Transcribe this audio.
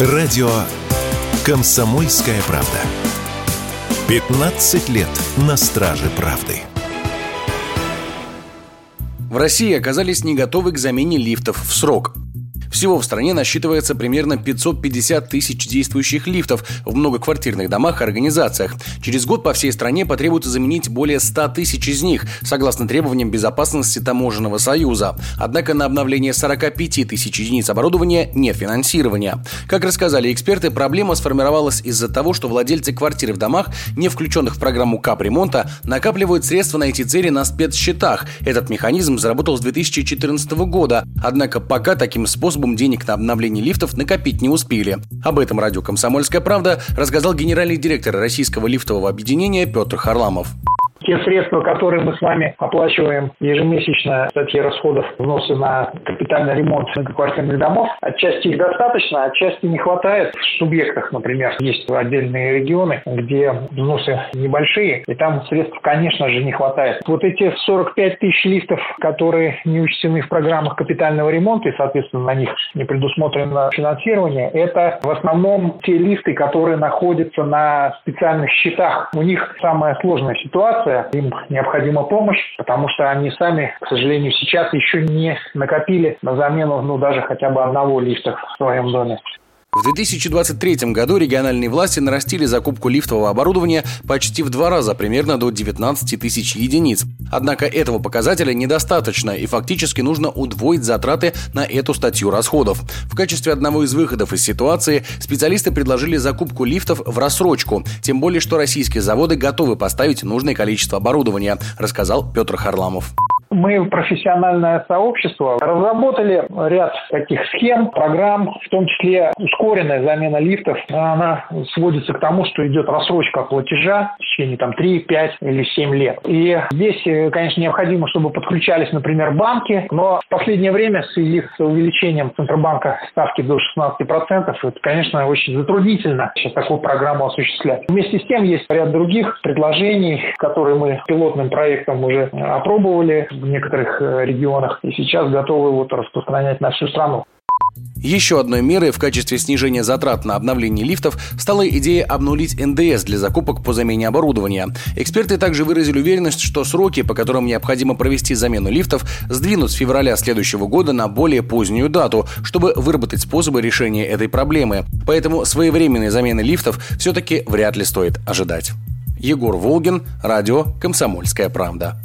Радио «Комсомольская правда». 15 лет на страже правды. В России оказались не готовы к замене лифтов в срок. Всего в стране насчитывается примерно 550 тысяч действующих лифтов в многоквартирных домах и организациях. Через год по всей стране потребуется заменить более 100 тысяч из них, согласно требованиям безопасности Таможенного союза. Однако на обновление 45 тысяч единиц оборудования нет финансирования. Как рассказали эксперты, проблема сформировалась из-за того, что владельцы квартир в домах, не включенных в программу капремонта, накапливают средства на эти цели на спецсчетах. Этот механизм заработал с 2014 года, однако пока таким способом способом денег на обновление лифтов накопить не успели. Об этом радио «Комсомольская правда» рассказал генеральный директор Российского лифтового объединения Петр Харламов. Те средства, которые мы с вами оплачиваем ежемесячно статьи расходов взносы на капитальный ремонт многоквартирных домов, отчасти их достаточно, отчасти не хватает. В субъектах, например, есть отдельные регионы, где взносы небольшие, и там средств, конечно же, не хватает. Вот эти 45 тысяч лифтов, которые не учтены в программах капитального ремонта, и, соответственно, на них не предусмотрено финансирование, это в основном те лифты, которые находятся на специальных счетах. У них самая сложная ситуация, им необходима помощь, потому что они сами, к сожалению, сейчас еще не накопили на замену, ну, даже хотя бы одного лифта в своем доме. В 2023 году региональные власти нарастили закупку лифтового оборудования почти в два раза, примерно до 19 тысяч единиц. Однако этого показателя недостаточно, и фактически нужно удвоить затраты на эту статью расходов. В качестве одного из выходов из ситуации специалисты предложили закупку лифтов в рассрочку, тем более что российские заводы готовы поставить нужное количество оборудования, рассказал Петр Харламов. Мы, профессиональное сообщество, разработали ряд таких схем, программ, в том числе ускоренная замена лифтов. Она сводится к тому, что идет рассрочка платежа в течение там, 3, 5 или 7 лет. И здесь, э, конечно, необходимо, чтобы подключались, например, банки, но в последнее время в связи с увеличением Центробанка ставки до 16%, это, конечно, очень затруднительно сейчас такую программу осуществлять. Вместе с тем есть ряд других предложений, которые мы пилотным проектом уже опробовали в некоторых э, регионах и сейчас готовы вот распространять на всю страну. Еще одной мерой в качестве снижения затрат на обновление лифтов стала идея обнулить НДС для закупок по замене оборудования. Эксперты также выразили уверенность, что сроки, по которым необходимо провести замену лифтов, сдвинут с февраля следующего года на более позднюю дату, чтобы выработать способы решения этой проблемы. Поэтому своевременной замены лифтов все-таки вряд ли стоит ожидать. Егор Волгин, радио «Комсомольская правда».